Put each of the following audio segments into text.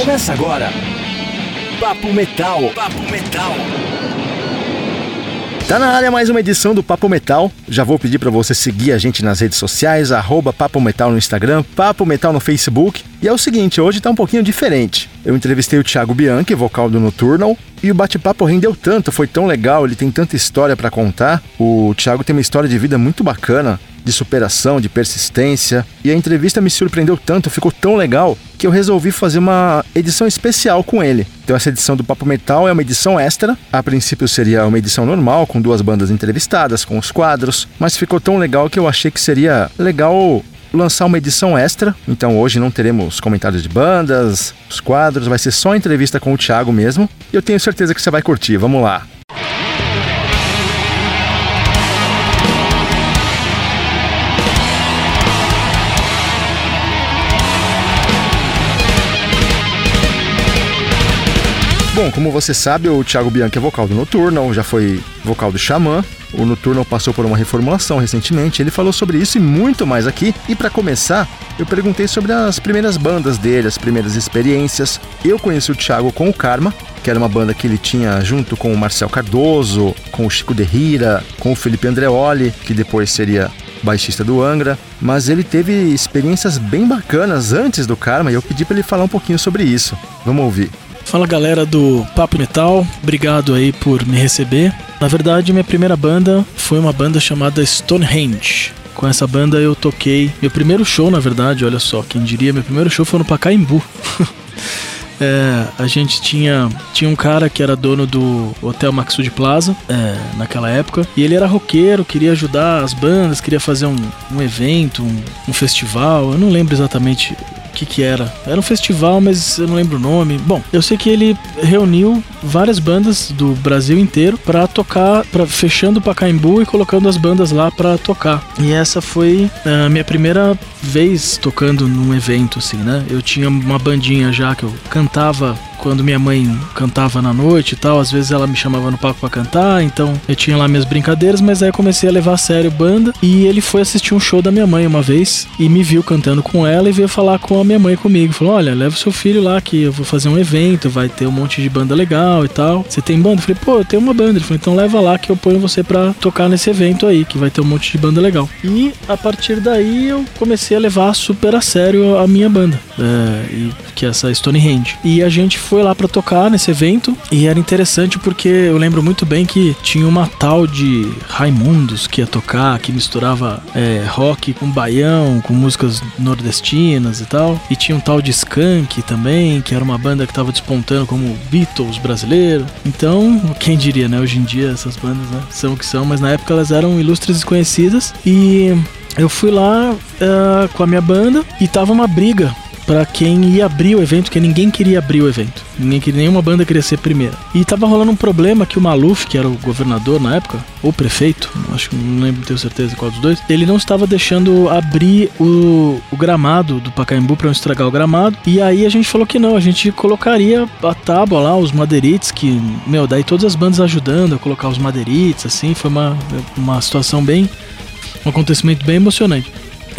Começa agora. Papo Metal. Papo Metal. Tá na área mais uma edição do Papo Metal. Já vou pedir para você seguir a gente nas redes sociais, arroba Papo Metal no Instagram, Papo Metal no Facebook. E é o seguinte, hoje tá um pouquinho diferente. Eu entrevistei o Thiago Bianchi, vocal do Nocturnal, e o bate-papo rendeu tanto, foi tão legal, ele tem tanta história para contar. O Thiago tem uma história de vida muito bacana de superação, de persistência. E a entrevista me surpreendeu tanto, ficou tão legal, que eu resolvi fazer uma edição especial com ele. Então essa edição do Papo Metal é uma edição extra. A princípio seria uma edição normal, com duas bandas entrevistadas, com os quadros, mas ficou tão legal que eu achei que seria legal lançar uma edição extra. Então hoje não teremos comentários de bandas, os quadros, vai ser só entrevista com o Thiago mesmo. E eu tenho certeza que você vai curtir. Vamos lá. Bom, como você sabe, o Thiago Bianchi é vocal do Nocturnal, já foi vocal do Xamã. O Nocturnal passou por uma reformulação recentemente. Ele falou sobre isso e muito mais aqui. E para começar, eu perguntei sobre as primeiras bandas dele, as primeiras experiências. Eu conheci o Thiago com o Karma, que era uma banda que ele tinha junto com o Marcel Cardoso, com o Chico Derrira, com o Felipe Andreoli, que depois seria baixista do Angra, mas ele teve experiências bem bacanas antes do Karma e eu pedi para ele falar um pouquinho sobre isso. Vamos ouvir. Fala galera do Papo Metal, obrigado aí por me receber. Na verdade, minha primeira banda foi uma banda chamada Stonehenge. Com essa banda eu toquei meu primeiro show, na verdade, olha só, quem diria, meu primeiro show foi no Pacaembu. É, a gente tinha, tinha um cara que era dono do Hotel Maxud Plaza é, naquela época e ele era roqueiro, queria ajudar as bandas, queria fazer um, um evento, um, um festival. Eu não lembro exatamente que que era. Era um festival, mas eu não lembro o nome. Bom, eu sei que ele reuniu várias bandas do Brasil inteiro para tocar, para fechando o Pacaembu e colocando as bandas lá para tocar. E essa foi a minha primeira vez tocando num evento assim, né? Eu tinha uma bandinha já que eu cantava quando minha mãe cantava na noite e tal, às vezes ela me chamava no palco para cantar, então eu tinha lá minhas brincadeiras, mas aí eu comecei a levar a sério banda e ele foi assistir um show da minha mãe uma vez e me viu cantando com ela e veio falar com a minha mãe comigo. Falou: "Olha, leva o seu filho lá que eu vou fazer um evento, vai ter um monte de banda legal e tal. Você tem banda?" Eu falei: "Pô, eu tenho uma banda". Ele falou: "Então leva lá que eu ponho você para tocar nesse evento aí, que vai ter um monte de banda legal". E a partir daí eu comecei a levar super a sério a minha banda, é, que é essa Stonehenge. E a gente foi lá para tocar nesse evento e era interessante porque eu lembro muito bem que tinha uma tal de Raimundos que ia tocar, que misturava é, rock com baião, com músicas nordestinas e tal. E tinha um tal de Skank também, que era uma banda que tava despontando como Beatles brasileiro. Então, quem diria, né? Hoje em dia essas bandas né, são o que são, mas na época elas eram ilustres desconhecidas. E eu fui lá uh, com a minha banda e tava uma briga para quem ia abrir o evento, porque ninguém queria abrir o evento. Ninguém queria, nenhuma banda queria ser primeira. E tava rolando um problema que o Maluf, que era o governador na época, ou prefeito, acho que não lembro, tenho certeza qual dos dois, ele não estava deixando abrir o, o gramado do Pacaembu para não estragar o gramado. E aí a gente falou que não, a gente colocaria a tábua lá, os madeirites, que, meu, daí todas as bandas ajudando a colocar os madeirites, assim, foi uma, uma situação bem. um acontecimento bem emocionante.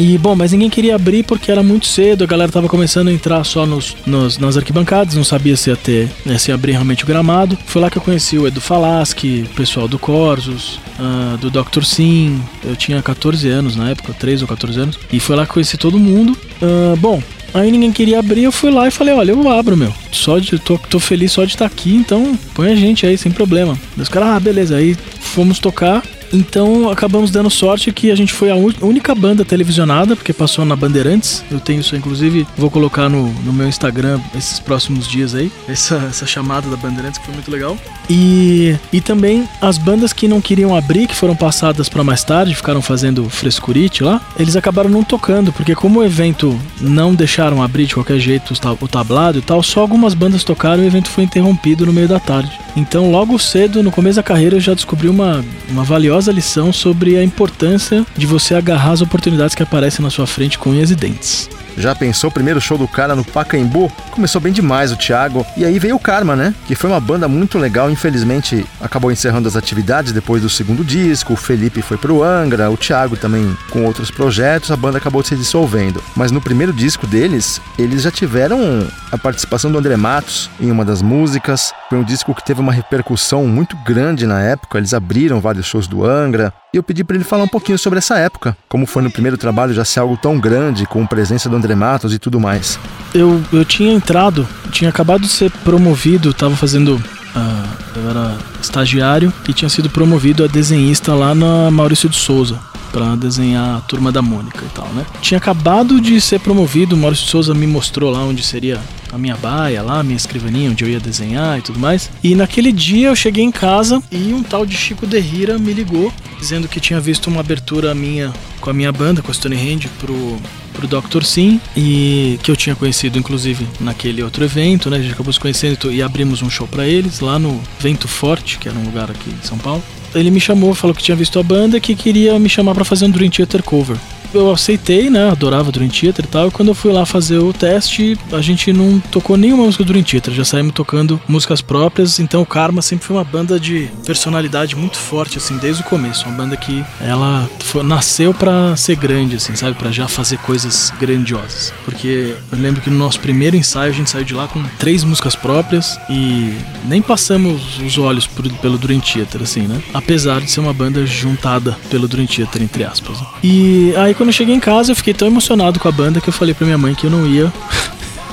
E bom, mas ninguém queria abrir porque era muito cedo, a galera tava começando a entrar só nos, nos nas arquibancadas, não sabia se ia ter, né, se ia abrir realmente o gramado. Foi lá que eu conheci o Edu Falaschi, o pessoal do Corsos, uh, do Dr. Sim. Eu tinha 14 anos na época, 13 ou 14 anos, e foi lá que conheci todo mundo. Uh, bom, Aí ninguém queria abrir, eu fui lá e falei, olha, eu abro, meu. Só de. tô, tô feliz só de estar aqui, então põe a gente aí, sem problema. Os caras, ah, beleza. Aí fomos tocar. Então acabamos dando sorte que a gente foi a única banda televisionada, porque passou na Bandeirantes. Eu tenho isso, inclusive, vou colocar no, no meu Instagram esses próximos dias aí. Essa, essa chamada da Bandeirantes que foi muito legal. E, e também as bandas que não queriam abrir, que foram passadas para mais tarde, ficaram fazendo frescurite lá, eles acabaram não tocando, porque como o evento não deixaram abrir de qualquer jeito o tablado e tal, só algumas bandas tocaram e o evento foi interrompido no meio da tarde. Então, logo cedo, no começo da carreira, eu já descobri uma, uma valiosa lição sobre a importância de você agarrar as oportunidades que aparecem na sua frente com unhas e dentes. Já pensou o primeiro show do cara no Pacaembu? Começou bem demais o Thiago. E aí veio o Karma, né? Que foi uma banda muito legal. Infelizmente, acabou encerrando as atividades depois do segundo disco. O Felipe foi pro Angra, o Thiago também com outros projetos. A banda acabou se dissolvendo. Mas no primeiro disco deles, eles já tiveram a participação do André Matos em uma das músicas. Foi um disco que teve uma repercussão muito grande na época. Eles abriram vários shows do Angra. E eu pedi para ele falar um pouquinho sobre essa época, como foi no primeiro trabalho já ser algo tão grande, com presença do André Matos e tudo mais. Eu, eu tinha entrado, tinha acabado de ser promovido, estava fazendo. Uh, eu era estagiário e tinha sido promovido a desenhista lá na Maurício de Souza para desenhar a turma da Mônica e tal, né? Tinha acabado de ser promovido, o Maurício de Souza me mostrou lá onde seria a minha baia lá, a minha escrivaninha onde eu ia desenhar e tudo mais. E naquele dia eu cheguei em casa e um tal de Chico Derrira me ligou dizendo que tinha visto uma abertura minha com a minha banda, com a Stone Hand, pro pro Dr. Sim e que eu tinha conhecido inclusive naquele outro evento, né? A gente acabou se conhecendo e abrimos um show para eles lá no Vento Forte, que era um lugar aqui em São Paulo. Ele me chamou, falou que tinha visto a banda e que queria me chamar para fazer um Dream Theater cover eu aceitei, né? Adorava Dream Theater e tal. E quando eu fui lá fazer o teste, a gente não tocou nenhuma música do Dream Theater, já saímos tocando músicas próprias. Então o Karma sempre foi uma banda de personalidade muito forte, assim, desde o começo. Uma banda que ela foi, nasceu para ser grande, assim, sabe? para já fazer coisas grandiosas. Porque eu lembro que no nosso primeiro ensaio a gente saiu de lá com três músicas próprias e nem passamos os olhos por, pelo Dream Theater, assim, né? Apesar de ser uma banda juntada pelo Dream Theater, entre aspas. E aí quando eu cheguei em casa, eu fiquei tão emocionado com a banda que eu falei pra minha mãe que eu não ia.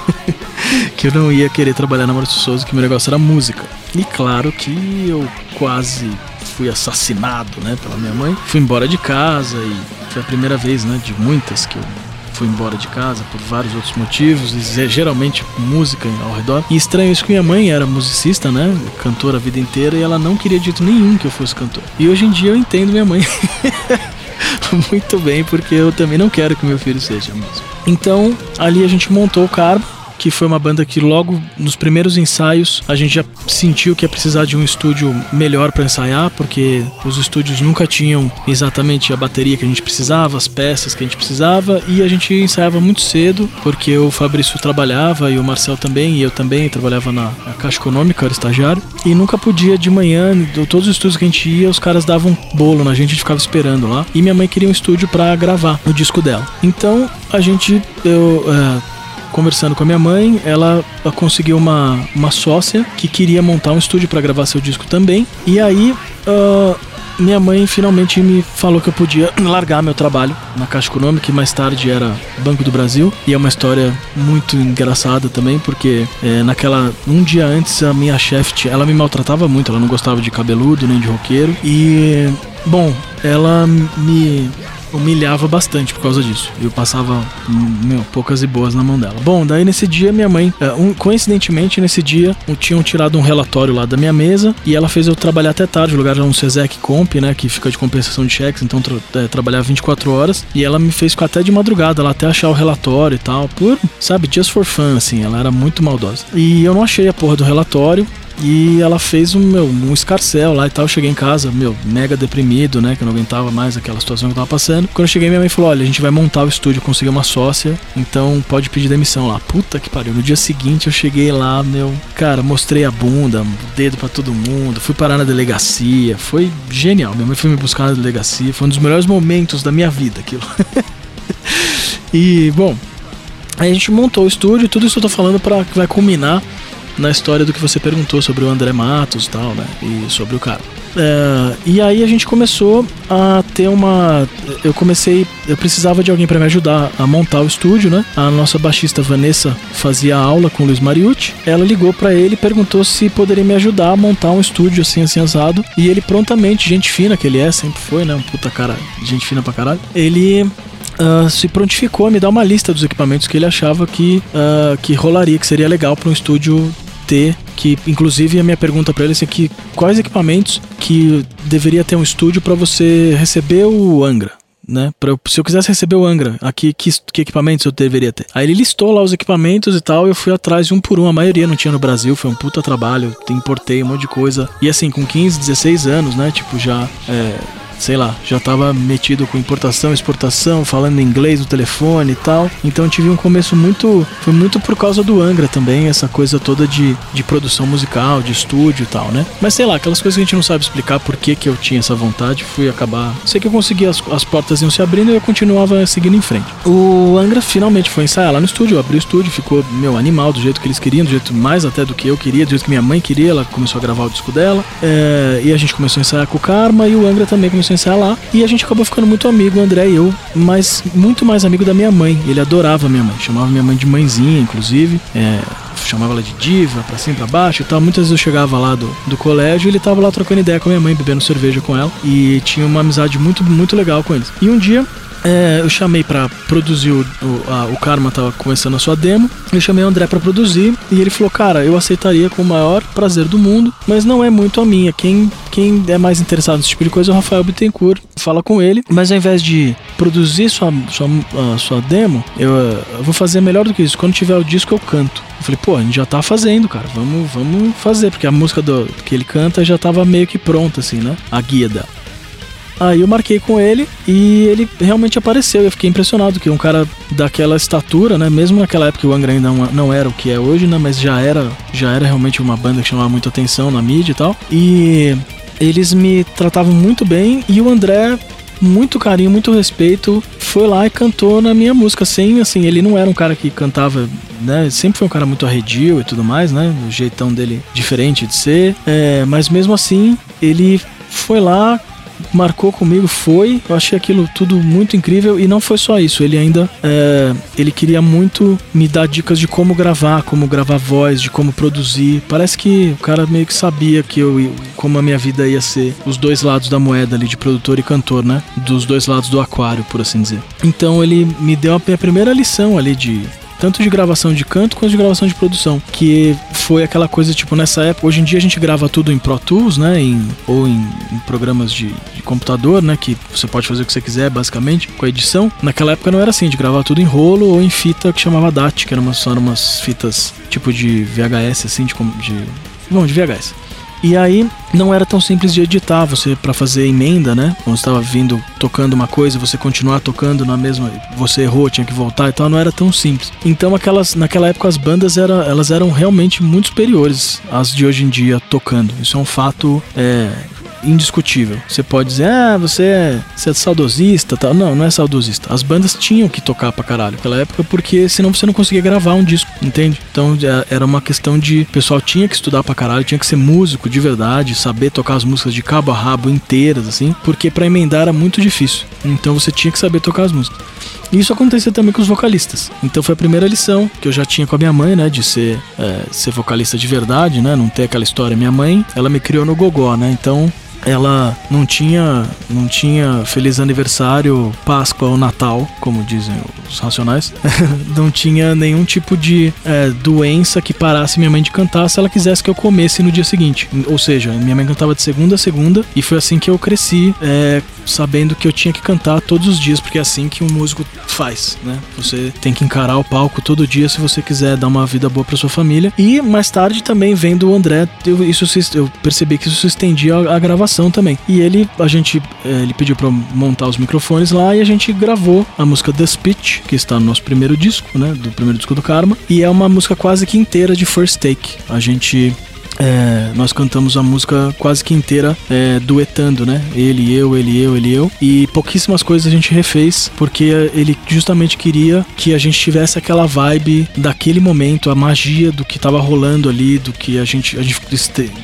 que eu não ia querer trabalhar na Maurício Souza, que meu negócio era música. E claro que eu quase fui assassinado, né, pela minha mãe. Fui embora de casa e foi a primeira vez, né, de muitas que eu fui embora de casa por vários outros motivos, e geralmente música ao redor. E estranho isso que minha mãe era musicista, né? Cantora a vida inteira, e ela não queria de jeito nenhum que eu fosse cantor. E hoje em dia eu entendo minha mãe. muito bem, porque eu também não quero que meu filho seja músico. Então, ali a gente montou o Carbo, que foi uma banda que logo nos primeiros ensaios a gente já sentiu que ia precisar de um estúdio melhor para ensaiar, porque os estúdios nunca tinham exatamente a bateria que a gente precisava, as peças que a gente precisava, e a gente ensaiava muito cedo, porque o Fabrício trabalhava e o Marcel também, e eu também trabalhava na, na Caixa Econômica, era estagiário, e nunca podia de manhã, todos os estúdios que a gente ia, os caras davam bolo na gente, a gente ficava esperando lá, e minha mãe queria um estúdio para gravar o disco dela. Então a gente, eu. Uh, conversando com a minha mãe, ela conseguiu uma, uma sócia que queria montar um estúdio para gravar seu disco também. E aí, uh, minha mãe finalmente me falou que eu podia largar meu trabalho na Caixa Econômica, que mais tarde era Banco do Brasil. E é uma história muito engraçada também, porque é, naquela. Um dia antes, a minha chefe, ela me maltratava muito, ela não gostava de cabeludo nem de roqueiro. E. Bom, ela me humilhava bastante por causa disso. Eu passava meu, poucas e boas na mão dela. Bom, daí nesse dia minha mãe, é, um, coincidentemente nesse dia, tinham tirado um relatório lá da minha mesa e ela fez eu trabalhar até tarde, o lugar era um Cesec Comp, né, que fica de compensação de cheques, então tra é, trabalhava 24 horas e ela me fez ficar até de madrugada lá até achar o relatório e tal, por, sabe, just for fun, assim, ela era muito maldosa. E eu não achei a porra do relatório, e ela fez um, meu, um escarcel lá e tal. Eu cheguei em casa, meu, mega deprimido, né? Que eu não aguentava mais aquela situação que eu tava passando. Quando eu cheguei, minha mãe falou: Olha, a gente vai montar o estúdio, conseguir uma sócia, então pode pedir demissão lá. Puta que pariu. No dia seguinte eu cheguei lá, meu, cara, mostrei a bunda, dedo para todo mundo, fui parar na delegacia. Foi genial. Minha mãe foi me buscar na delegacia. Foi um dos melhores momentos da minha vida aquilo. e, bom, aí a gente montou o estúdio, tudo isso eu tô falando para que vai culminar na história do que você perguntou sobre o André Matos e tal, né? E sobre o cara. É, e aí a gente começou a ter uma. Eu comecei. Eu precisava de alguém para me ajudar a montar o estúdio, né? A nossa baixista Vanessa fazia aula com o Luiz Mariucci. Ela ligou para ele e perguntou se poderia me ajudar a montar um estúdio assim, assim, assado. E ele prontamente, gente fina que ele é, sempre foi, né? Um puta cara, gente fina pra caralho. Ele Uh, se prontificou a me dar uma lista dos equipamentos que ele achava que, uh, que rolaria, que seria legal para um estúdio ter que inclusive a minha pergunta para ele é que quais equipamentos que deveria ter um estúdio para você receber o Angra né? Pra, se eu quisesse receber o Angra, aqui que, que, equipamentos eu deveria ter? Aí ele listou lá os equipamentos e tal, eu fui atrás de um por um. A maioria não tinha no Brasil, foi um puta trabalho, importei um monte de coisa. E assim, com 15, 16 anos, né? Tipo, já é, sei lá, já tava metido com importação, exportação, falando inglês no telefone e tal. Então tive um começo muito. Foi muito por causa do Angra também, essa coisa toda de, de produção musical, de estúdio e tal, né? Mas sei lá, aquelas coisas que a gente não sabe explicar por que, que eu tinha essa vontade, fui acabar. Sei que eu consegui, as, as portas iam se abrindo e eu continuava seguindo em frente. O Angra finalmente foi ensaiar lá no estúdio, eu abri o estúdio, ficou meu animal, do jeito que eles queriam, do jeito mais até do que eu queria, do jeito que minha mãe queria, ela começou a gravar o disco dela. É, e a gente começou a ensaiar com o Karma e o Angra também começou a ensaiar lá. E a gente acabou ficando muito amigo, o André e eu, mas muito mais amigo da minha mãe. Ele adorava minha mãe, chamava minha mãe de mãezinha, inclusive. É, chamava ela de diva, pra cima pra baixo e tal. Muitas vezes eu chegava lá do, do colégio e ele tava lá trocando ideia com a minha mãe, bebendo cerveja com ela. E tinha uma amizade muito, muito legal com eles. E um dia é, eu chamei para produzir o, o, a, o Karma tava começando a sua demo. Eu chamei o André para produzir e ele falou: "Cara, eu aceitaria com o maior prazer do mundo, mas não é muito a minha. Quem quem é mais interessado nesse tipo de coisa é o Rafael Bittencourt. Fala com ele, mas ao invés de produzir sua sua, sua demo, eu, eu vou fazer melhor do que isso. Quando tiver o disco eu canto. Eu falei, pô, a gente já tá fazendo, cara. Vamos, vamos fazer, porque a música do, que ele canta já tava meio que pronta, assim, né? A guia dela. Aí eu marquei com ele e ele realmente apareceu. Eu fiquei impressionado que um cara daquela estatura, né? Mesmo naquela época o Angra ainda não, não era o que é hoje, né? Mas já era, já era realmente uma banda que chamava muita atenção na mídia e tal. E eles me tratavam muito bem e o André muito carinho, muito respeito, foi lá e cantou na minha música, sem assim, ele não era um cara que cantava, né, sempre foi um cara muito arredio e tudo mais, né, o jeitão dele diferente de ser, é, mas mesmo assim, ele foi lá, marcou comigo foi. Eu achei aquilo tudo muito incrível e não foi só isso. Ele ainda é, ele queria muito me dar dicas de como gravar, como gravar voz, de como produzir. Parece que o cara meio que sabia que eu como a minha vida ia ser os dois lados da moeda ali de produtor e cantor, né? Dos dois lados do aquário, por assim dizer. Então ele me deu a minha primeira lição ali de tanto de gravação de canto quanto de gravação de produção, que foi aquela coisa tipo nessa época, hoje em dia a gente grava tudo em Pro Tools, né, em, ou em, em programas de, de, computador, né, que você pode fazer o que você quiser basicamente com a edição. Naquela época não era assim, de gravar tudo em rolo ou em fita que chamava DAT, que eram umas, eram umas fitas tipo de VHS assim, de, de bom, de VHS. E aí não era tão simples de editar, você para fazer emenda, né? Quando estava vindo tocando uma coisa, você continuar tocando na mesma, você errou, tinha que voltar e tal, não era tão simples. Então aquelas naquela época as bandas era, elas eram realmente muito superiores às de hoje em dia tocando. Isso é um fato é, indiscutível. Você pode dizer, ah, você é, você é saudosista, tal. Não, não é saudosista. As bandas tinham que tocar pra caralho naquela época, porque senão você não conseguia gravar um disco, entende? Então é, era uma questão de. O pessoal tinha que estudar pra caralho, tinha que ser músico de verdade, saber tocar as músicas de cabo a rabo inteiras, assim, porque para emendar era muito difícil. Então você tinha que saber tocar as músicas. E isso acontecia também com os vocalistas. Então foi a primeira lição que eu já tinha com a minha mãe, né? De ser, é, ser vocalista de verdade, né? Não ter aquela história. Minha mãe, ela me criou no gogó, né? Então ela não tinha não tinha feliz aniversário, Páscoa ou Natal, como dizem os racionais. não tinha nenhum tipo de é, doença que parasse minha mãe de cantar se ela quisesse que eu comesse no dia seguinte. Ou seja, minha mãe cantava de segunda a segunda e foi assim que eu cresci, é, sabendo que eu tinha que cantar todos os dias, porque é assim que um músico faz, né? Você tem que encarar o palco todo dia se você quiser dar uma vida boa para sua família. E mais tarde também vendo o André, eu, isso eu percebi que isso se estendia à gravação também. E ele, a gente, é, ele pediu para montar os microfones lá e a gente gravou a música The Speech, que está no nosso primeiro disco, né, do primeiro disco do Karma, e é uma música quase que inteira de First Take. A gente é, nós cantamos a música quase que inteira é, duetando, né? Ele, eu, ele, eu, ele, eu. E pouquíssimas coisas a gente refez, porque ele justamente queria que a gente tivesse aquela vibe daquele momento, a magia do que tava rolando ali, do que a gente, a gente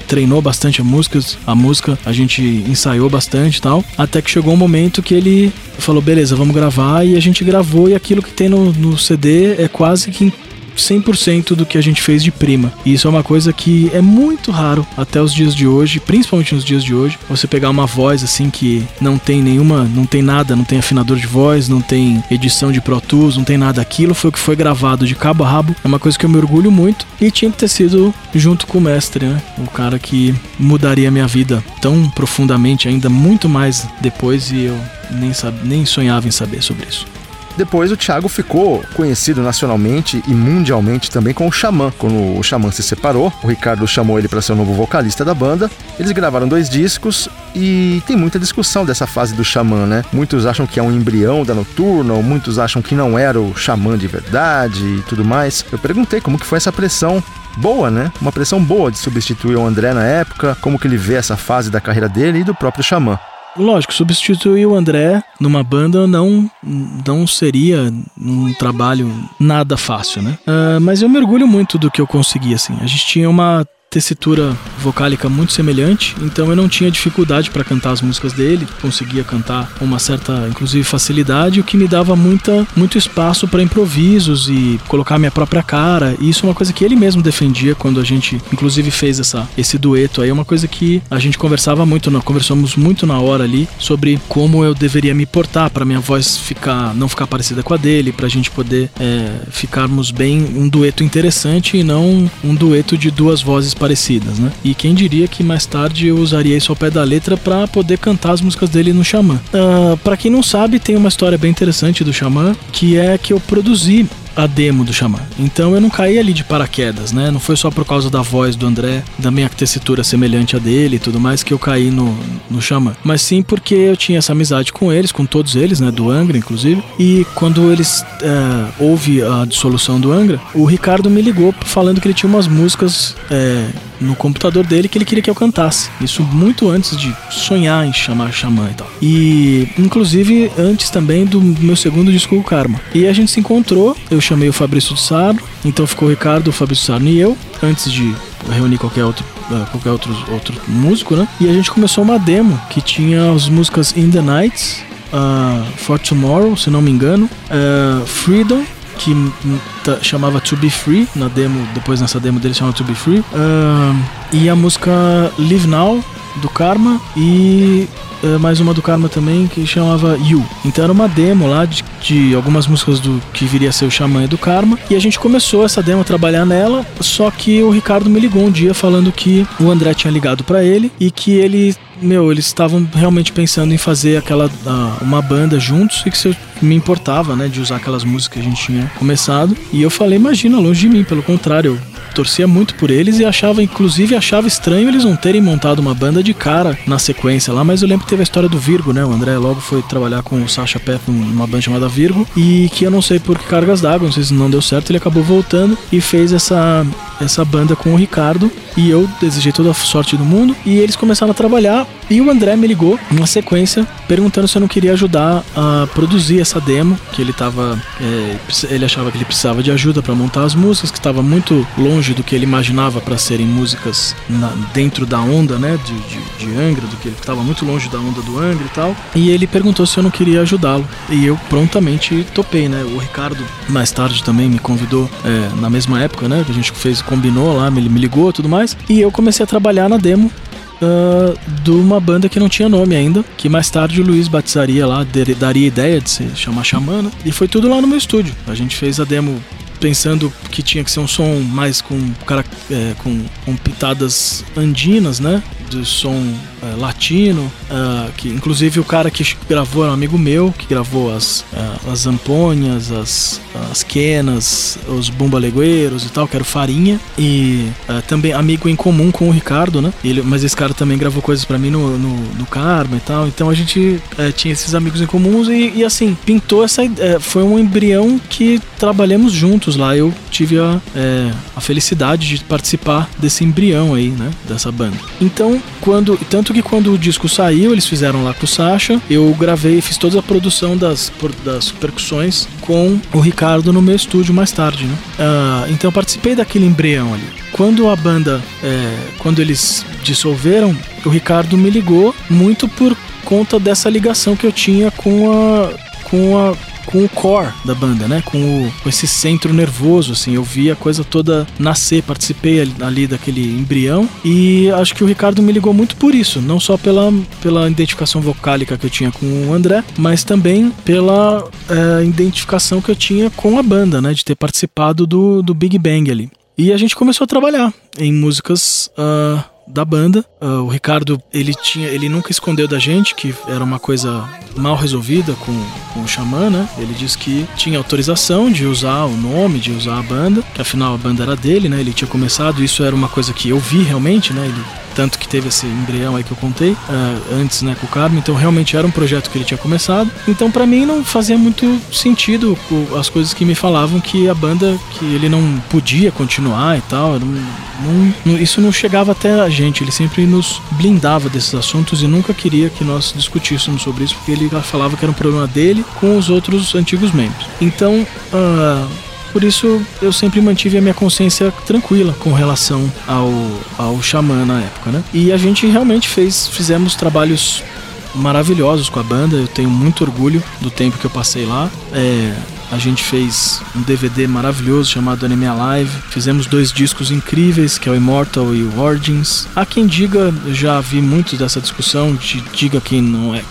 treinou bastante a música, a música, a gente ensaiou bastante e tal. Até que chegou um momento que ele falou: beleza, vamos gravar. E a gente gravou, e aquilo que tem no, no CD é quase que 100% do que a gente fez de prima. E isso é uma coisa que é muito raro até os dias de hoje, principalmente nos dias de hoje, você pegar uma voz assim que não tem nenhuma, não tem nada, não tem afinador de voz, não tem edição de Pro Tools, não tem nada aquilo, foi o que foi gravado de cabo a rabo. É uma coisa que eu me orgulho muito e tinha que ter sido junto com o mestre, né? O cara que mudaria a minha vida tão profundamente, ainda muito mais depois e eu nem, nem sonhava em saber sobre isso. Depois o Thiago ficou conhecido nacionalmente e mundialmente também com o Xamã. Quando o Xamã se separou, o Ricardo chamou ele para ser o novo vocalista da banda. Eles gravaram dois discos e tem muita discussão dessa fase do Xamã, né? Muitos acham que é um embrião da Noturna, muitos acham que não era o Xamã de verdade e tudo mais. Eu perguntei como que foi essa pressão boa, né? Uma pressão boa de substituir o André na época, como que ele vê essa fase da carreira dele e do próprio Xamã. Lógico, substituir o André numa banda não, não seria um trabalho nada fácil, né? Uh, mas eu mergulho muito do que eu consegui, assim. A gente tinha uma tessitura vocálica muito semelhante, então eu não tinha dificuldade para cantar as músicas dele, conseguia cantar com uma certa, inclusive, facilidade, o que me dava muita, muito espaço para improvisos e colocar minha própria cara. E isso é uma coisa que ele mesmo defendia quando a gente, inclusive, fez essa, esse dueto aí. É uma coisa que a gente conversava muito, nós conversamos muito na hora ali sobre como eu deveria me portar para minha voz ficar, não ficar parecida com a dele, para a gente poder é, ficarmos bem um dueto interessante e não um dueto de duas vozes parecidas, né? E quem diria que mais tarde eu usaria isso ao pé da letra para poder cantar as músicas dele no Xamã. Uh, para quem não sabe, tem uma história bem interessante do Xamã, que é que eu produzi a demo do Xamã. Então eu não caí ali de paraquedas, né? Não foi só por causa da voz do André, da minha tessitura semelhante a dele e tudo mais que eu caí no, no Xamã. Mas sim porque eu tinha essa amizade com eles, com todos eles, né? Do Angra, inclusive. E quando eles é, houve a dissolução do Angra, o Ricardo me ligou falando que ele tinha umas músicas é, no computador dele que ele queria que eu cantasse. Isso muito antes de sonhar em chamar Xamã e tal. E inclusive antes também do meu segundo disco, o Karma. E a gente se encontrou, eu chamei o Fabrício de Sabro, então ficou o Ricardo, o Fabrício Sarno e eu, antes de reunir qualquer outro uh, qualquer outro, outro músico, né? E a gente começou uma demo que tinha as músicas In the Nights, uh, For Tomorrow, se não me engano, uh, Freedom que chamava To Be Free, na demo, depois nessa demo dele chama To Be Free, uh, e a música Live Now, do Karma, e uh, mais uma do Karma também, que chamava You. Então era uma demo lá de, de algumas músicas do que viria a ser o Xamã e do Karma, e a gente começou essa demo a trabalhar nela, só que o Ricardo me ligou um dia falando que o André tinha ligado para ele e que ele meu, eles estavam realmente pensando em fazer aquela uma banda juntos e que se eu me importava, né, de usar aquelas músicas que a gente tinha começado. E eu falei, imagina, longe de mim, pelo contrário, eu torcia muito por eles e achava, inclusive, achava estranho eles não terem montado uma banda de cara na sequência lá, mas eu lembro que teve a história do Virgo, né? O André logo foi trabalhar com o Sasha Pep numa banda chamada Virgo e que eu não sei por que cargas d'água, não sei se não deu certo, ele acabou voltando e fez essa essa banda com o Ricardo e eu desejei toda a sorte do mundo. E eles começaram a trabalhar e o André me ligou numa sequência perguntando se eu não queria ajudar a produzir essa demo que ele tava é, ele achava que ele precisava de ajuda para montar as músicas que estava muito longe do que ele imaginava para serem músicas na, dentro da onda né de, de, de Angra do que ele estava muito longe da onda do Angra e tal. E ele perguntou se eu não queria ajudá-lo. E eu prontamente topei né? O Ricardo mais tarde também me convidou é, na mesma época né? Que a gente fez combinou lá, me, me ligou tudo mais. E eu comecei a trabalhar na demo Uh, de uma banda que não tinha nome ainda, que mais tarde o Luiz batizaria lá, daria ideia de se chamar Xamana, e foi tudo lá no meu estúdio. A gente fez a demo pensando que tinha que ser um som mais com, é, com, com pitadas andinas, né? Do som é, latino, uh, que inclusive o cara que gravou era um amigo meu, que gravou as, uh, as zamponhas, as, as quenas, os bumbalegueiros e tal, que era o Farinha, e uh, também amigo em comum com o Ricardo, né? Ele, mas esse cara também gravou coisas para mim no, no, no Karma e tal, então a gente tinha esses amigos em comuns e, e assim, pintou essa. foi um embrião que trabalhamos juntos lá. Eu tive a, a felicidade de participar desse embrião aí, né? Dessa banda. Quando. Tanto que quando o disco saiu, eles fizeram lá com o Sasha, eu gravei, fiz toda a produção das, das percussões com o Ricardo no meu estúdio mais tarde, né? Uh, então eu participei daquele embrião ali. Quando a banda. É, quando eles dissolveram, o Ricardo me ligou muito por conta dessa ligação que eu tinha com a. com a com o core da banda, né? Com, o, com esse centro nervoso, assim. Eu vi a coisa toda nascer, participei ali, daquele embrião e acho que o Ricardo me ligou muito por isso, não só pela, pela identificação vocálica que eu tinha com o André, mas também pela é, identificação que eu tinha com a banda, né? De ter participado do, do Big Bang ali. E a gente começou a trabalhar em músicas uh, da banda. Uh, o Ricardo, ele tinha, ele nunca escondeu da gente que era uma coisa mal resolvida com, com o Xamã, né? Ele disse que tinha autorização de usar o nome, de usar a banda, que afinal a banda era dele, né? Ele tinha começado, isso era uma coisa que eu vi realmente, né? Ele tanto que teve esse embrião aí que eu contei uh, antes, né, com o Carmo. Então realmente era um projeto que ele tinha começado. Então para mim não fazia muito sentido as coisas que me falavam que a banda que ele não podia continuar e tal. Não, não, isso não chegava até a gente. Ele sempre nos blindava desses assuntos e nunca queria que nós discutíssemos sobre isso porque ele falava que era um problema dele com os outros antigos membros. Então uh, por isso eu sempre mantive a minha consciência tranquila com relação ao, ao xamã na época, né? E a gente realmente fez, fizemos trabalhos maravilhosos com a banda. Eu tenho muito orgulho do tempo que eu passei lá. É, a gente fez um DVD maravilhoso chamado Anime Alive. Fizemos dois discos incríveis, que é o Immortal e o Origins. Há quem diga, já vi muito dessa discussão, de diga que não é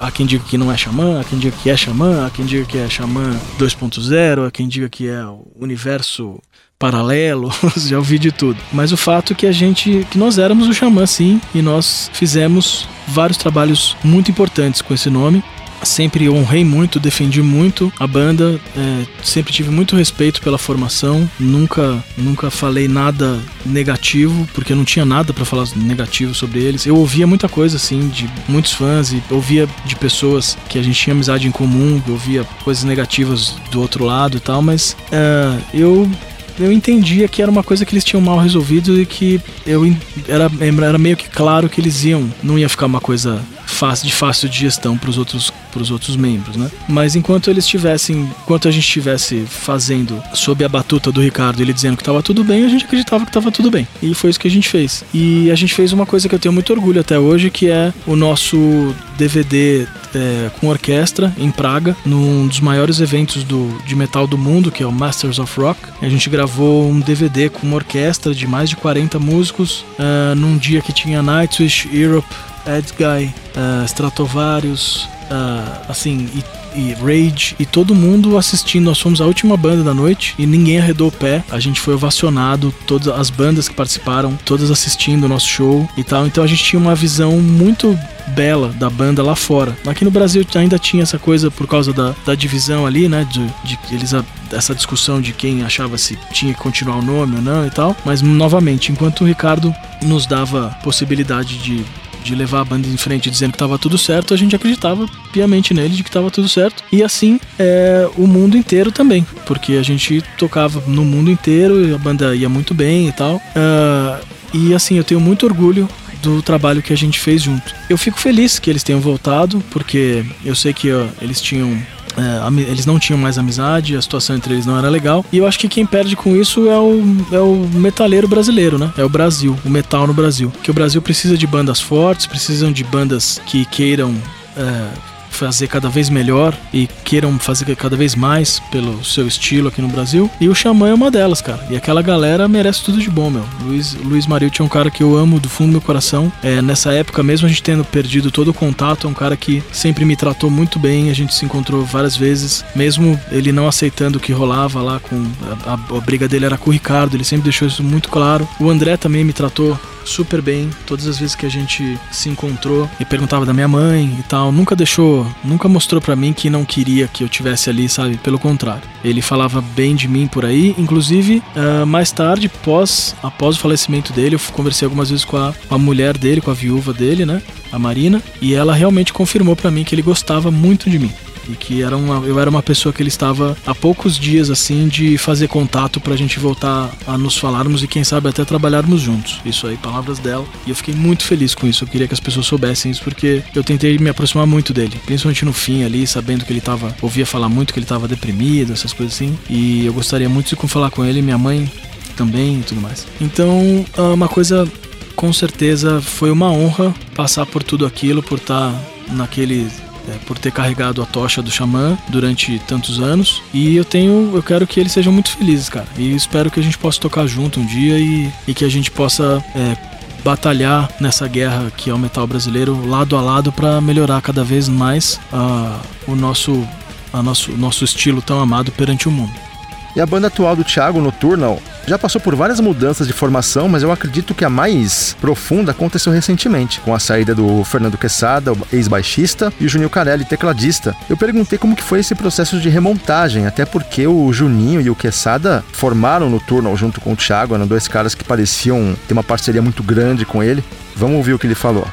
Há quem diga que não é xamã, há quem diga que é xamã, há quem diga que é xamã 2.0, há quem diga que é o universo paralelo, já ouvi de tudo. Mas o fato é que a gente, que nós éramos o xamã sim, e nós fizemos vários trabalhos muito importantes com esse nome sempre honrei muito, defendi muito a banda, é, sempre tive muito respeito pela formação, nunca nunca falei nada negativo, porque não tinha nada para falar negativo sobre eles. Eu ouvia muita coisa assim de muitos fãs e ouvia de pessoas que a gente tinha amizade em comum, ouvia coisas negativas do outro lado e tal, mas é, eu eu entendia que era uma coisa que eles tinham mal resolvido e que eu era, era meio que claro que eles iam, não ia ficar uma coisa fácil, de fácil digestão para os outros outros membros, né? Mas enquanto eles tivessem, enquanto a gente estivesse fazendo sob a batuta do Ricardo, ele dizendo que estava tudo bem, a gente acreditava que estava tudo bem. E foi isso que a gente fez. E a gente fez uma coisa que eu tenho muito orgulho até hoje, que é o nosso DVD é, com orquestra em Praga, num dos maiores eventos do, de metal do mundo, que é o Masters of Rock. A gente gravou um DVD com uma orquestra de mais de 40 músicos, uh, num dia que tinha Nightwish, Europe, Edguy, uh, Stratovarius, uh, assim, e e Rage e todo mundo assistindo. Nós fomos a última banda da noite e ninguém arredou o pé. A gente foi ovacionado, todas as bandas que participaram, todas assistindo o nosso show e tal. Então a gente tinha uma visão muito bela da banda lá fora. Aqui no Brasil ainda tinha essa coisa por causa da, da divisão ali, né? De, de eles essa discussão de quem achava se tinha que continuar o nome ou não e tal. Mas novamente, enquanto o Ricardo nos dava possibilidade de de levar a banda em frente dizendo que estava tudo certo, a gente acreditava piamente nele de que estava tudo certo. E assim é, o mundo inteiro também, porque a gente tocava no mundo inteiro e a banda ia muito bem e tal. Uh, e assim, eu tenho muito orgulho do trabalho que a gente fez junto. Eu fico feliz que eles tenham voltado, porque eu sei que eles tinham é, eles não tinham mais amizade, a situação entre eles não era legal. E eu acho que quem perde com isso é o, é o metaleiro brasileiro, né? É o Brasil, o metal no Brasil. Que o Brasil precisa de bandas fortes, precisam de bandas que queiram é, fazer cada vez melhor e queiram fazer cada vez mais pelo seu estilo aqui no Brasil. E o Xamã é uma delas, cara. E aquela galera merece tudo de bom, meu. Luiz, Luiz Marilti é um cara que eu amo do fundo do meu coração. É, nessa época, mesmo a gente tendo perdido todo o contato, é um cara que sempre me tratou muito bem. A gente se encontrou várias vezes, mesmo ele não aceitando o que rolava lá com. A, a, a briga dele era com o Ricardo, ele sempre deixou isso muito claro. O André também me tratou super bem todas as vezes que a gente se encontrou e perguntava da minha mãe e tal. Nunca deixou, nunca mostrou para mim que não queria que eu tivesse ali, sabe? Pelo contrário. Ele falava bem de mim por aí. Inclusive, uh, mais tarde, pós, após o falecimento dele, eu conversei algumas vezes com a, com a mulher dele, com a viúva dele, né? A Marina. E ela realmente confirmou para mim que ele gostava muito de mim e que era uma, eu era uma pessoa que ele estava há poucos dias assim de fazer contato pra gente voltar a nos falarmos e quem sabe até trabalharmos juntos. Isso aí, palavras dela. E eu fiquei muito feliz com isso. Eu queria que as pessoas soubessem isso porque eu tentei me aproximar muito dele, principalmente no fim ali, sabendo que ele tava, ouvia falar muito que ele tava deprimido, essas coisas assim. E eu gostaria muito de falar com ele, minha mãe também e tudo mais. Então, ah, uma coisa com certeza foi uma honra passar por tudo aquilo, por estar naquele é, por ter carregado a tocha do xamã durante tantos anos. E eu tenho, eu quero que eles sejam muito felizes, cara. E espero que a gente possa tocar junto um dia e, e que a gente possa é, batalhar nessa guerra que é o metal brasileiro lado a lado para melhorar cada vez mais uh, o nosso, a nosso, nosso estilo tão amado perante o mundo. E a banda atual do Thiago, Nocturnal, já passou por várias mudanças de formação, mas eu acredito que a mais profunda aconteceu recentemente, com a saída do Fernando Quesada, ex-baixista, e o Juninho Carelli, tecladista. Eu perguntei como que foi esse processo de remontagem, até porque o Juninho e o Quesada formaram no Nocturnal junto com o Thiago, eram dois caras que pareciam ter uma parceria muito grande com ele. Vamos ouvir o que ele falou.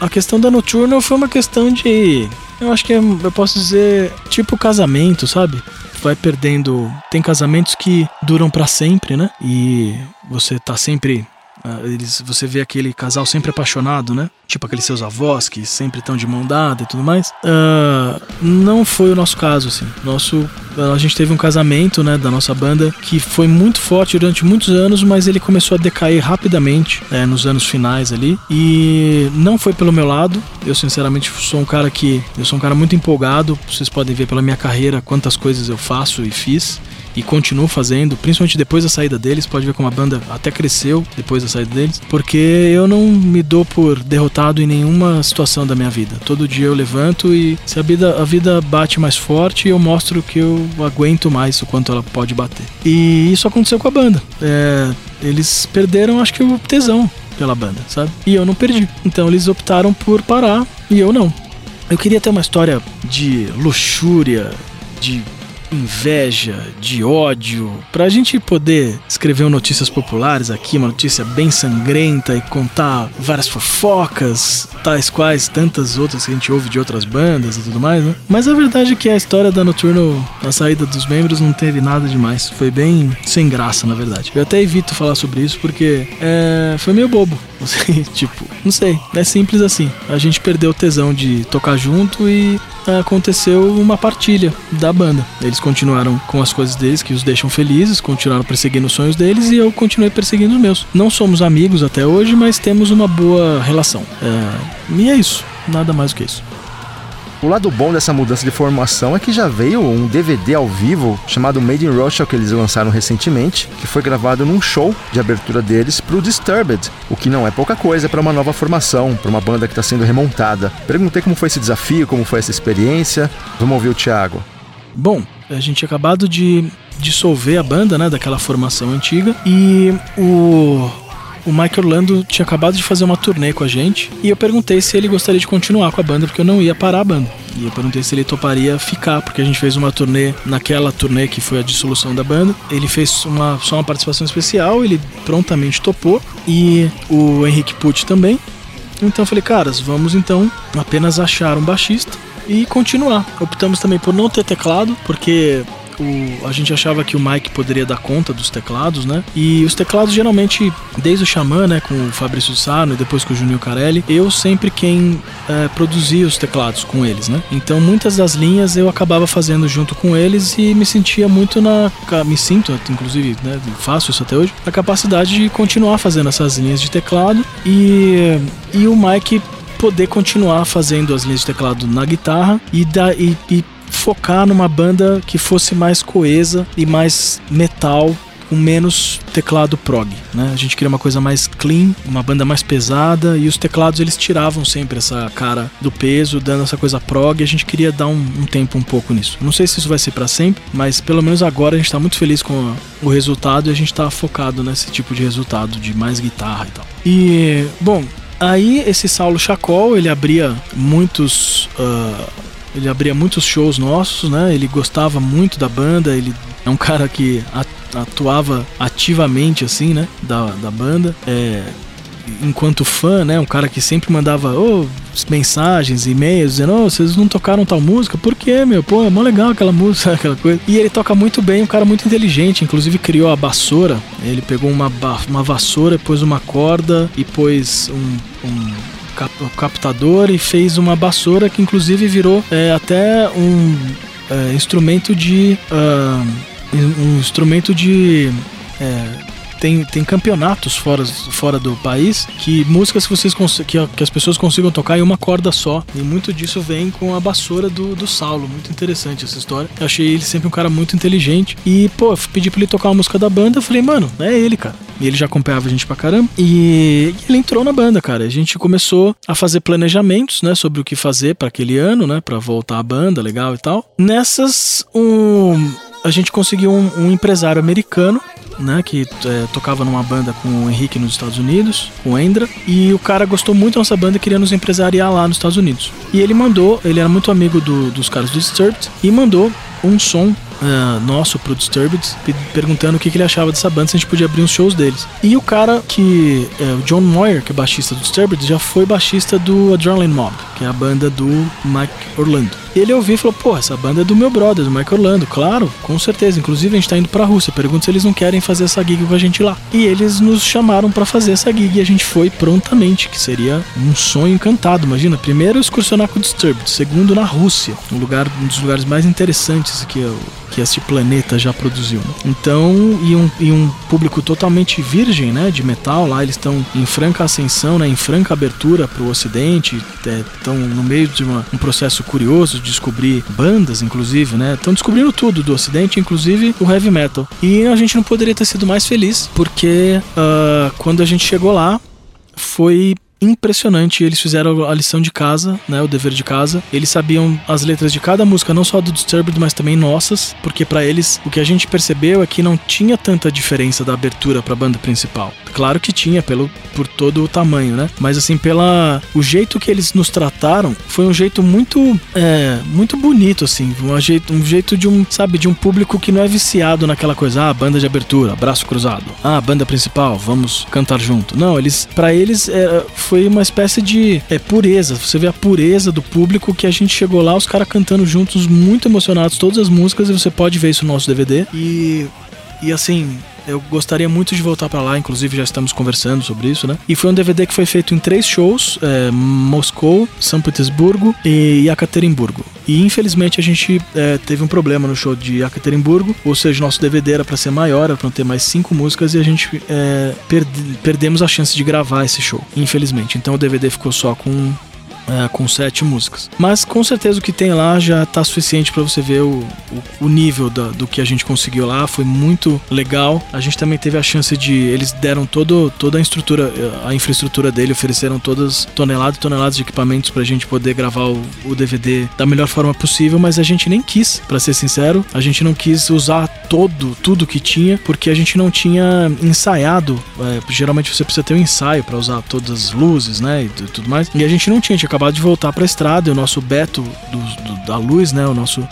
A questão da Nocturnal foi uma questão de. Eu acho que é, eu posso dizer tipo casamento, sabe? Vai perdendo. Tem casamentos que duram para sempre, né? E você tá sempre eles, você vê aquele casal sempre apaixonado, né? Tipo aqueles seus avós que sempre estão de mão dada e tudo mais. Uh, não foi o nosso caso, assim. Nosso, a gente teve um casamento, né, da nossa banda que foi muito forte durante muitos anos, mas ele começou a decair rapidamente né, nos anos finais ali. E não foi pelo meu lado. Eu sinceramente sou um cara que eu sou um cara muito empolgado. Vocês podem ver pela minha carreira quantas coisas eu faço e fiz e continuo fazendo, principalmente depois da saída deles. Pode ver como a banda até cresceu depois da saída deles, porque eu não me dou por derrotado em nenhuma situação da minha vida. Todo dia eu levanto e se a vida, a vida bate mais forte, eu mostro que eu aguento mais o quanto ela pode bater. E isso aconteceu com a banda. É, eles perderam, acho que o tesão pela banda, sabe? E eu não perdi. Então eles optaram por parar e eu não. Eu queria ter uma história de luxúria, de inveja, de ódio, pra gente poder escrever notícias populares aqui, uma notícia bem sangrenta e contar várias fofocas, tais quais tantas outras que a gente ouve de outras bandas e tudo mais, né? Mas a verdade é que a história da Noturno, a saída dos membros, não teve nada demais. Foi bem sem graça, na verdade. Eu até evito falar sobre isso porque é, foi meio bobo. tipo, não sei, é simples assim. A gente perdeu o tesão de tocar junto e aconteceu uma partilha da banda. Eles continuaram com as coisas deles que os deixam felizes, continuaram perseguindo os sonhos deles e eu continuei perseguindo os meus. Não somos amigos até hoje, mas temos uma boa relação. É... E é isso, nada mais do que isso. O lado bom dessa mudança de formação é que já veio um DVD ao vivo chamado Made in Russia que eles lançaram recentemente, que foi gravado num show de abertura deles pro Disturbed, o que não é pouca coisa para uma nova formação, para uma banda que está sendo remontada. Perguntei como foi esse desafio, como foi essa experiência. Vamos ouvir o Thiago. Bom, a gente tinha acabado de dissolver a banda, né, daquela formação antiga e o o Mike Orlando tinha acabado de fazer uma turnê com a gente e eu perguntei se ele gostaria de continuar com a banda, porque eu não ia parar a banda. E eu perguntei se ele toparia ficar, porque a gente fez uma turnê, naquela turnê que foi a dissolução da banda. Ele fez uma, só uma participação especial, ele prontamente topou. E o Henrique Pucci também. Então eu falei, caras, vamos então apenas achar um baixista e continuar. Optamos também por não ter teclado, porque o, a gente achava que o Mike poderia dar conta dos teclados, né? E os teclados geralmente, desde o Xamã, né, com o Fabrício Sano e depois com o Juninho Carelli, eu sempre quem é, produzia os teclados com eles, né? Então muitas das linhas eu acabava fazendo junto com eles e me sentia muito na. me sinto, inclusive, né, faço isso até hoje, a capacidade de continuar fazendo essas linhas de teclado e, e o Mike poder continuar fazendo as linhas de teclado na guitarra e, da, e, e focar numa banda que fosse mais coesa e mais metal com menos teclado prog, né? A gente queria uma coisa mais clean, uma banda mais pesada e os teclados eles tiravam sempre essa cara do peso, dando essa coisa prog. A gente queria dar um, um tempo um pouco nisso. Não sei se isso vai ser para sempre, mas pelo menos agora a gente tá muito feliz com o resultado e a gente tá focado nesse tipo de resultado de mais guitarra e tal. E bom, aí esse Saulo Chacol ele abria muitos uh, ele abria muitos shows nossos, né? Ele gostava muito da banda, ele é um cara que atuava ativamente, assim, né? Da, da banda. É, enquanto fã, né? Um cara que sempre mandava oh, mensagens, e-mails, dizendo: oh, vocês não tocaram tal música? Por quê, meu? Pô, é mó legal aquela música, aquela coisa. E ele toca muito bem, um cara muito inteligente, inclusive criou a vassoura. Ele pegou uma, uma vassoura, pôs uma corda e pôs um, um cap, captador e fez uma vassoura que inclusive virou é, até um é, instrumento de uh, um instrumento de é, tem, tem campeonatos fora, fora do país que músicas que, vocês que, que as pessoas consigam tocar em uma corda só. E muito disso vem com a vassoura do, do Saulo. Muito interessante essa história. Eu achei ele sempre um cara muito inteligente. E, pô, pedi pra ele tocar uma música da banda. Eu falei, mano, é ele, cara. E ele já acompanhava a gente pra caramba. E, ele entrou na banda, cara. A gente começou a fazer planejamentos, né, sobre o que fazer para aquele ano, né, para voltar a banda, legal e tal. Nessas, um a gente conseguiu um, um empresário americano né, que é, tocava numa banda com o Henrique nos Estados Unidos, o Endra, e o cara gostou muito da nossa banda e queria nos empresariar lá nos Estados Unidos. E ele mandou, ele era muito amigo do, dos caras do Disturbed, e mandou um som uh, nosso pro Disturbed, perguntando o que, que, ele achava dessa banda, se a gente podia abrir uns shows deles. E o cara que, uh, o John Moyer, que é baixista do Disturbed, já foi baixista do Adrenaline Mob, que é a banda do Mike Orlando. E ele ouviu e falou: Pô, essa banda é do meu brother, do Mike Orlando. Claro, com certeza. Inclusive, a gente tá indo pra Rússia. Pergunta se eles não querem fazer essa gig com a gente lá. E eles nos chamaram para fazer essa gig e a gente foi prontamente, que seria um sonho encantado. Imagina, primeiro excursionar com o Disturbed, segundo na Rússia, um lugar, um dos lugares mais interessantes que eu que este planeta já produziu. Né? Então, e um, e um público totalmente virgem, né, de metal, lá eles estão em franca ascensão, né, em franca abertura para o Ocidente, estão é, no meio de uma, um processo curioso descobrir bandas, inclusive, né, estão descobrindo tudo do Ocidente, inclusive o heavy metal. E a gente não poderia ter sido mais feliz, porque uh, quando a gente chegou lá, foi impressionante. Eles fizeram a lição de casa, né, o dever de casa. Eles sabiam as letras de cada música, não só do Disturbed, mas também nossas, porque para eles o que a gente percebeu é que não tinha tanta diferença da abertura para a banda principal. Claro que tinha pelo por todo o tamanho, né? Mas assim pela o jeito que eles nos trataram foi um jeito muito é, muito bonito assim, um jeito um jeito de um sabe de um público que não é viciado naquela coisa, ah, banda de abertura, braço cruzado, ah, banda principal, vamos cantar junto. Não, eles para eles é, foi uma espécie de é, pureza. Você vê a pureza do público que a gente chegou lá, os caras cantando juntos, muito emocionados, todas as músicas, e você pode ver isso no nosso DVD. E, e assim, eu gostaria muito de voltar para lá, inclusive já estamos conversando sobre isso, né? E foi um DVD que foi feito em três shows: é, Moscou, São Petersburgo e Yekaterinburgo. E infelizmente a gente é, teve um problema no show de Yekaterinburgo, ou seja, nosso DVD era para ser maior, era para ter mais cinco músicas e a gente é, perdemos a chance de gravar esse show, infelizmente. Então o DVD ficou só com é, com sete músicas. Mas com certeza o que tem lá já tá suficiente para você ver o, o, o nível da, do que a gente conseguiu lá. Foi muito legal. A gente também teve a chance de. Eles deram todo, toda a estrutura, a infraestrutura dele, ofereceram todas toneladas e toneladas de equipamentos pra gente poder gravar o, o DVD da melhor forma possível, mas a gente nem quis, para ser sincero, a gente não quis usar todo, tudo que tinha, porque a gente não tinha ensaiado. É, geralmente você precisa ter um ensaio para usar todas as luzes, né? E tudo mais. E a gente não tinha, tinha acabado de voltar para a estrada, e o nosso Beto do, do, da Luz, né, o nosso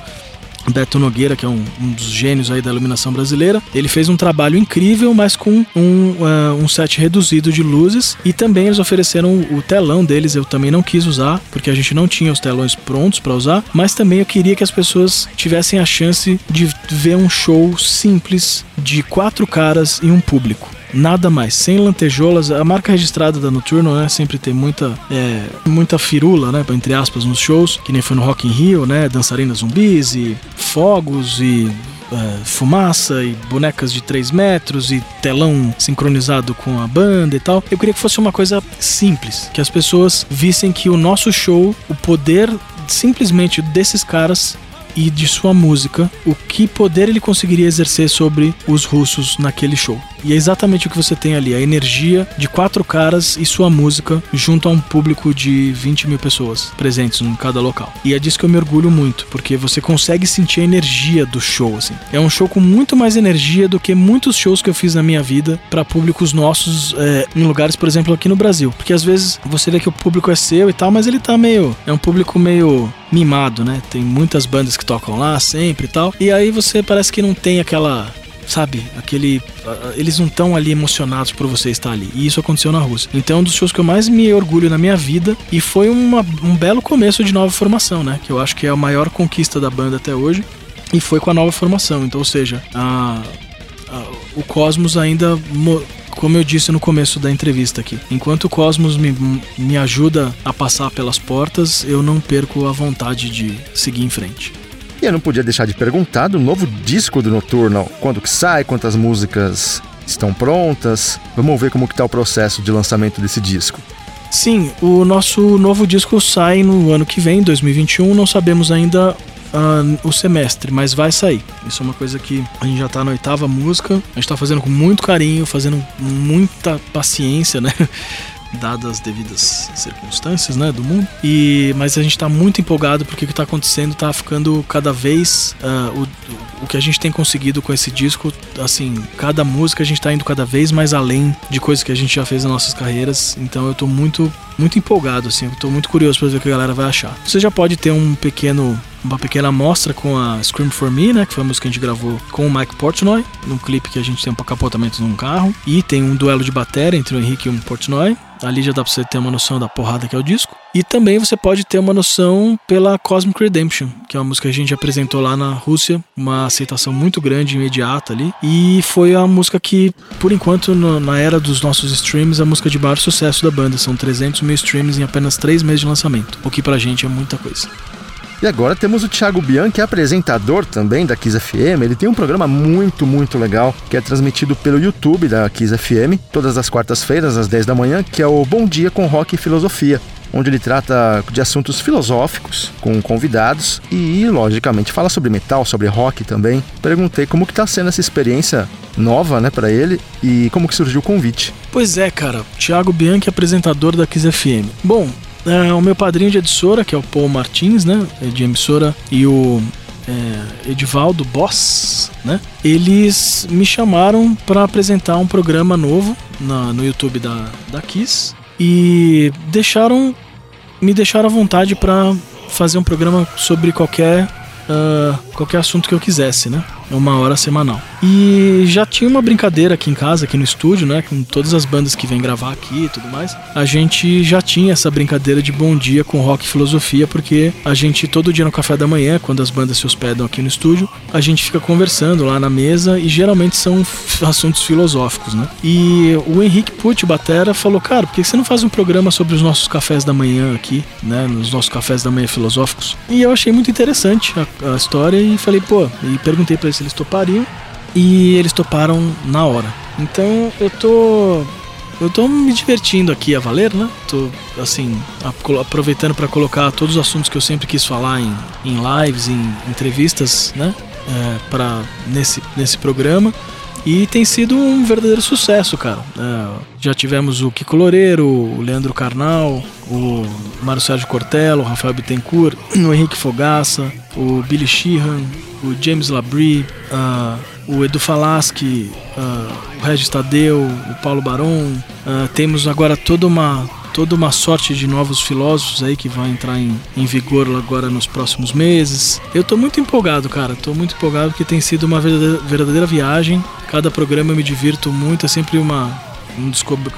Beto Nogueira, que é um, um, dos gênios aí da iluminação brasileira, ele fez um trabalho incrível, mas com um, uh, um set reduzido de luzes e também eles ofereceram o telão deles. Eu também não quis usar porque a gente não tinha os telões prontos para usar, mas também eu queria que as pessoas tivessem a chance de ver um show simples de quatro caras e um público nada mais, sem lantejoulas. A marca registrada da Noturno, né, sempre tem muita, é, muita firula, né, entre aspas, nos shows, que nem foi no Rock in Rio, né, dançarinas zumbis e fogos e é, fumaça e bonecas de 3 metros e telão sincronizado com a banda e tal. Eu queria que fosse uma coisa simples, que as pessoas vissem que o nosso show, o poder simplesmente desses caras e de sua música, o que poder ele conseguiria exercer sobre os russos naquele show. E é exatamente o que você tem ali, a energia de quatro caras e sua música junto a um público de 20 mil pessoas presentes em cada local. E é disso que eu me orgulho muito, porque você consegue sentir a energia do show, assim. É um show com muito mais energia do que muitos shows que eu fiz na minha vida para públicos nossos é, em lugares, por exemplo, aqui no Brasil. Porque às vezes você vê que o público é seu e tal, mas ele tá meio. É um público meio mimado, né? Tem muitas bandas que tocam lá sempre e tal. E aí você parece que não tem aquela sabe, aquele. Eles não estão ali emocionados por você estar ali. E isso aconteceu na Rússia. Então é um dos shows que eu mais me orgulho na minha vida. E foi uma, um belo começo de nova formação, né? Que eu acho que é a maior conquista da banda até hoje. E foi com a nova formação. Então, ou seja, a, a, o Cosmos ainda como eu disse no começo da entrevista aqui, enquanto o Cosmos me, me ajuda a passar pelas portas, eu não perco a vontade de seguir em frente. E eu não podia deixar de perguntar do novo disco do Nocturnal. Quando que sai, quantas músicas estão prontas? Vamos ver como que tá o processo de lançamento desse disco. Sim, o nosso novo disco sai no ano que vem, 2021. Não sabemos ainda uh, o semestre, mas vai sair. Isso é uma coisa que a gente já tá na oitava música. A gente tá fazendo com muito carinho, fazendo muita paciência, né? Dadas as devidas circunstâncias, né, do mundo. E mas a gente está muito empolgado porque o que está acontecendo está ficando cada vez uh, o que a gente tem conseguido com esse disco, assim, cada música a gente tá indo cada vez mais além de coisas que a gente já fez nas nossas carreiras. Então eu tô muito, muito empolgado, assim, eu tô muito curioso pra ver o que a galera vai achar. Você já pode ter um pequeno uma pequena amostra com a Scream For Me, né, que foi a música que a gente gravou com o Mike Portnoy, num clipe que a gente tem um capotamento num carro, e tem um duelo de bateria entre o Henrique e o Portnoy. Ali já dá pra você ter uma noção da porrada que é o disco. E também você pode ter uma noção pela Cosmic Redemption, que é uma música que a gente apresentou lá na Rússia, uma aceitação muito grande, imediata ali. E foi a música que, por enquanto, no, na era dos nossos streams, a música de maior sucesso da banda. São 300 mil streams em apenas 3 meses de lançamento, o que pra gente é muita coisa. E agora temos o Thiago Bianchi, apresentador também da Kiss FM. Ele tem um programa muito, muito legal que é transmitido pelo YouTube da Kiss FM, todas as quartas-feiras, às 10 da manhã, que é o Bom Dia com Rock e Filosofia onde ele trata de assuntos filosóficos com convidados e, logicamente, fala sobre metal, sobre rock também. Perguntei como que tá sendo essa experiência nova, né, para ele e como que surgiu o convite. Pois é, cara. Thiago Bianchi, apresentador da Kiss FM. Bom, é, o meu padrinho de emissora, que é o Paul Martins, né? É de emissora, e o é, Edivaldo Boss, né? Eles me chamaram para apresentar um programa novo na, no YouTube da, da Kiss e deixaram me deixaram à vontade para fazer um programa sobre qualquer uh, qualquer assunto que eu quisesse, né? Uma hora semanal. E já tinha uma brincadeira aqui em casa, aqui no estúdio, né? Com todas as bandas que vêm gravar aqui e tudo mais. A gente já tinha essa brincadeira de bom dia com rock e filosofia, porque a gente, todo dia no café da manhã, quando as bandas se hospedam aqui no estúdio, a gente fica conversando lá na mesa e geralmente são assuntos filosóficos, né? E o Henrique Pucci, batera, falou: Cara, por que você não faz um programa sobre os nossos cafés da manhã aqui, né? Nos nossos cafés da manhã filosóficos? E eu achei muito interessante a, a história e falei: Pô, e perguntei para eles se eles topariam e eles toparam na hora. Então eu tô eu tô me divertindo aqui a valer, né? Tô assim aproveitando para colocar todos os assuntos que eu sempre quis falar em, em lives, em entrevistas, né? É, para nesse nesse programa. E tem sido um verdadeiro sucesso, cara. É, já tivemos o Kiko Loureiro, o Leandro Carnal, o Mário Sérgio Cortello, o Rafael Bittencourt, o Henrique Fogaça, o Billy Sheehan, o James Labrie, uh, o Edu Falaschi, uh, o Regis Tadeu, o Paulo Baron. Uh, temos agora toda uma toda uma sorte de novos filósofos aí que vão entrar em, em vigor agora nos próximos meses. Eu tô muito empolgado, cara. Tô muito empolgado porque tem sido uma verdadeira, verdadeira viagem. Cada programa eu me divirto muito, é sempre uma um,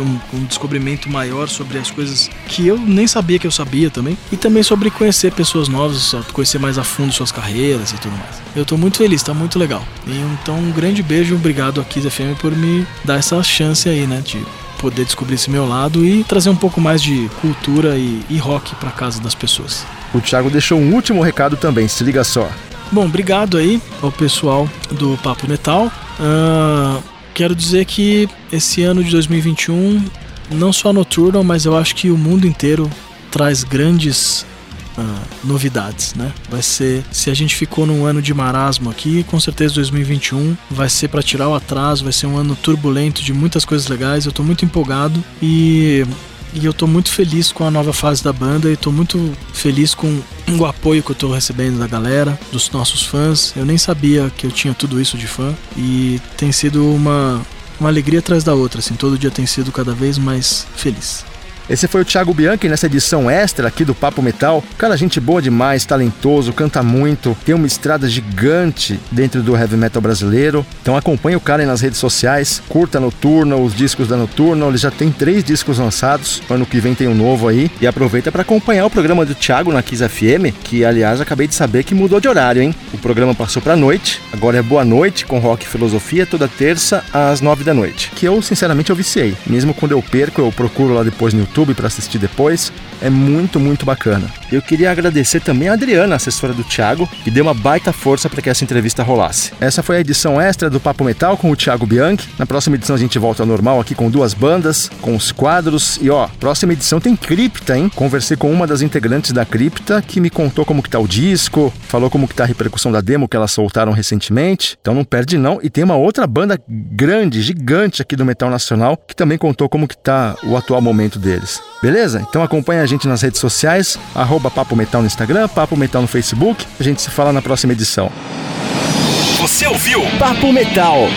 um, um, descobrimento maior sobre as coisas que eu nem sabia que eu sabia também. E também sobre conhecer pessoas novas, conhecer mais a fundo suas carreiras e tudo mais. Eu tô muito feliz, tá muito legal. E, então um grande beijo, obrigado a Kiss FM por me dar essa chance aí, né, de poder descobrir esse meu lado e trazer um pouco mais de cultura e, e rock para casa das pessoas. O Thiago deixou um último recado também, se liga só. Bom, obrigado aí ao pessoal do Papo Metal. Uh, quero dizer que esse ano de 2021, não só a Nocturnal, mas eu acho que o mundo inteiro traz grandes uh, novidades, né? Vai ser, se a gente ficou num ano de marasmo aqui, com certeza 2021 vai ser para tirar o atraso, vai ser um ano turbulento de muitas coisas legais. Eu tô muito empolgado e e eu tô muito feliz com a nova fase da banda e tô muito feliz com o apoio que eu tô recebendo da galera, dos nossos fãs. Eu nem sabia que eu tinha tudo isso de fã e tem sido uma, uma alegria atrás da outra, assim, todo dia tem sido cada vez mais feliz. Esse foi o Thiago Bianchi nessa edição extra aqui do Papo Metal. Cara, gente boa demais, talentoso, canta muito, tem uma estrada gigante dentro do heavy metal brasileiro. Então acompanhe o cara nas redes sociais, curta a Noturna, os discos da Noturna. Ele já tem três discos lançados, ano que vem tem um novo aí. E aproveita para acompanhar o programa do Thiago na Kiss FM, que aliás acabei de saber que mudou de horário, hein? O programa passou pra noite, agora é Boa Noite com Rock e Filosofia, toda terça às nove da noite. Que eu, sinceramente, eu viciei. Mesmo quando eu perco, eu procuro lá depois no YouTube para assistir depois. É muito, muito bacana. Eu queria agradecer também a Adriana, assessora do Thiago, que deu uma baita força para que essa entrevista rolasse. Essa foi a edição extra do Papo Metal com o Thiago Bianchi. Na próxima edição a gente volta ao normal aqui com duas bandas, com os quadros. E ó, próxima edição tem Cripta, hein? Conversei com uma das integrantes da Cripta que me contou como que tá o disco, falou como que tá a repercussão da demo que elas soltaram recentemente. Então não perde não. E tem uma outra banda grande, gigante aqui do Metal Nacional, que também contou como que tá o atual momento dele deles. Beleza? Então acompanha a gente nas redes sociais, arroba Papo Metal no Instagram, Papo Metal no Facebook. A gente se fala na próxima edição. Você ouviu? Papo Metal.